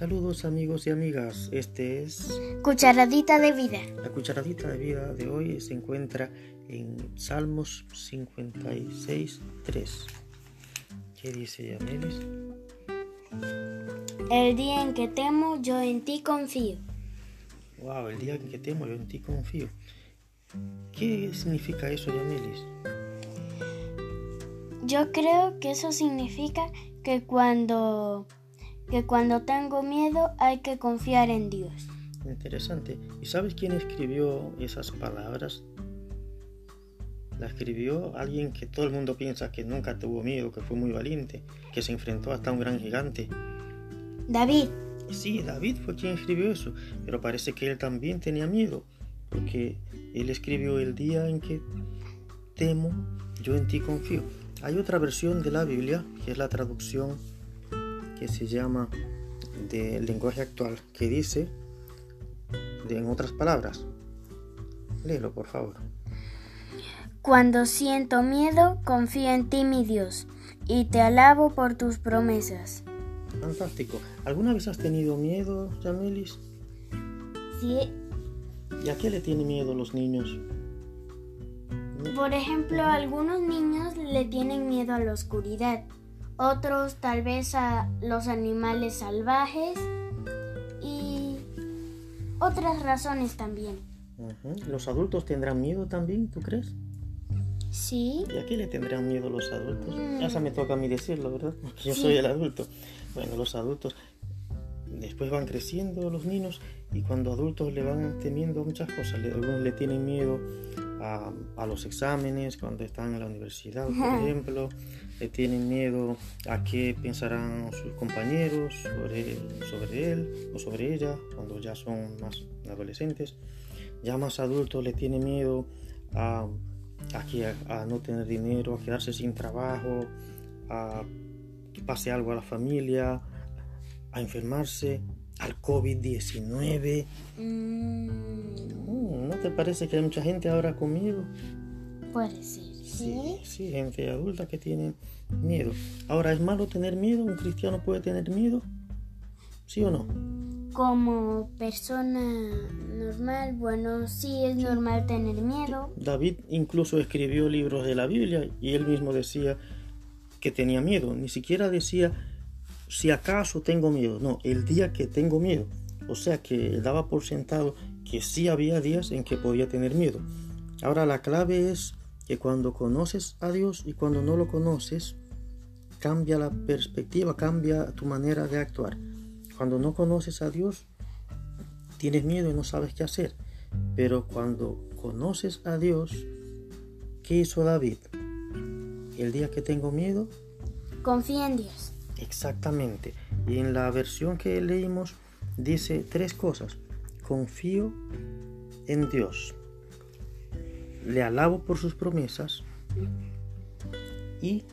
Saludos amigos y amigas, este es Cucharadita de vida. la cucharadita de vida de hoy se encuentra en Salmos 56, 3. ¿Qué dice Yamelis? El día en que temo, yo en ti confío. Wow, el día en que temo yo en ti confío. ¿Qué significa eso, Yamelis? Yo creo que eso significa que cuando que cuando tengo miedo hay que confiar en Dios. Interesante. ¿Y sabes quién escribió esas palabras? La escribió alguien que todo el mundo piensa que nunca tuvo miedo, que fue muy valiente, que se enfrentó hasta un gran gigante. David, Sí, David fue quien escribió eso, pero parece que él también tenía miedo, porque él escribió el día en que temo, yo en ti confío. Hay otra versión de la Biblia, que es la traducción que se llama del lenguaje actual, que dice, de- en otras palabras, léelo por favor. cuando siento miedo, confío en ti, mi Dios, y te alabo por tus promesas. Fantástico. ¿Alguna vez has tenido miedo, Yamelis? Sí, ¿Y a qué le tienen miedo los niños? Por ejemplo, algunos niños le tienen miedo a la oscuridad, otros tal vez a los animales salvajes y otras razones también. ¿Los adultos tendrán miedo también, tú crees? Sí, ¿Y a qué le tendrán miedo los adultos? Mm. Esa me toca a mí decirlo, ¿verdad? Porque yo Sí. soy el adulto. Bueno, los adultos después van creciendo los niños y cuando adultos le van temiendo muchas cosas. Algunos le tienen miedo a, a los exámenes cuando están en la universidad, por ejemplo. Le tienen miedo a qué pensarán sus compañeros sobre, sobre él o sobre ella cuando ya son más adolescentes. Ya más adultos le tienen miedo a a, que- a no tener dinero, a quedarse sin trabajo, a que pase algo a la familia, a enfermarse, al COVID-19. Mm, Mm, ¿No te parece que hay mucha gente ahora con miedo? Puede ser. Sí. sí, gente adulta que tiene miedo. Ahora, ¿es malo tener miedo? ¿Un cristiano puede tener miedo? ¿Sí o no? Como persona normal, bueno, sí es normal tener miedo. David incluso escribió libros de la Biblia y él mismo decía que tenía miedo. Ni siquiera decía si acaso tengo miedo. No, el día que tengo miedo. O sea que daba por sentado que sí había días en que podía tener miedo. Ahora la clave es que cuando conoces a Dios y cuando no lo conoces, cambia la perspectiva, cambia tu manera de actuar. Cuando no conoces a Dios, tienes miedo y no sabes qué hacer. Pero cuando conoces a Dios, ¿qué hizo David? El día que tengo miedo, Confía en Dios. exactamente. Y en la versión que leímos dice tres cosas. Confío en Dios. Le alabo por sus promesas. Y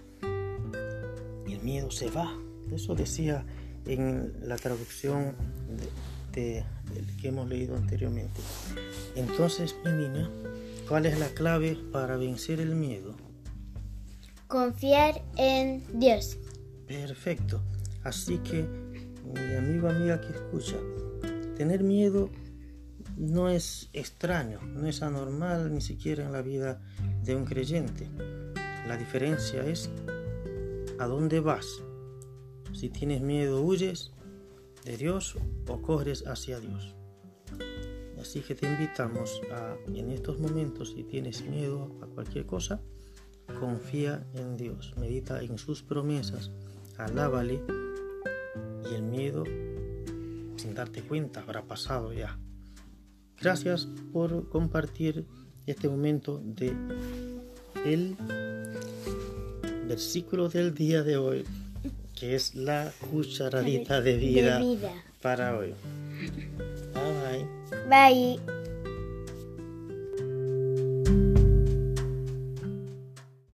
el miedo se va. Eso decía en la traducción de, que hemos leído anteriormente. Entonces, mi niña, ¿cuál es la clave para vencer el miedo? Confiar en Dios. Perfecto. Así que, mi amigo, amiga que escucha, tener miedo no es extraño, no es anormal ni siquiera en la vida de un creyente. La diferencia es a dónde vas. Si tienes miedo, huyes de Dios o corres hacia Dios. Así que te invitamos a, en estos momentos, si tienes miedo a cualquier cosa, confía en Dios, medita en sus promesas, alábale y el miedo, sin darte cuenta, habrá pasado ya. Gracias por compartir este momento de el versículo del día de hoy, que es la cucharadita de vida De vida. para hoy. Bye bye. Bye.